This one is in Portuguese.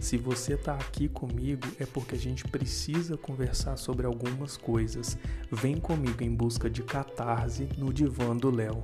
Se você está aqui comigo é porque a gente precisa conversar sobre algumas coisas. Vem comigo em busca de catarse no divã do Léo.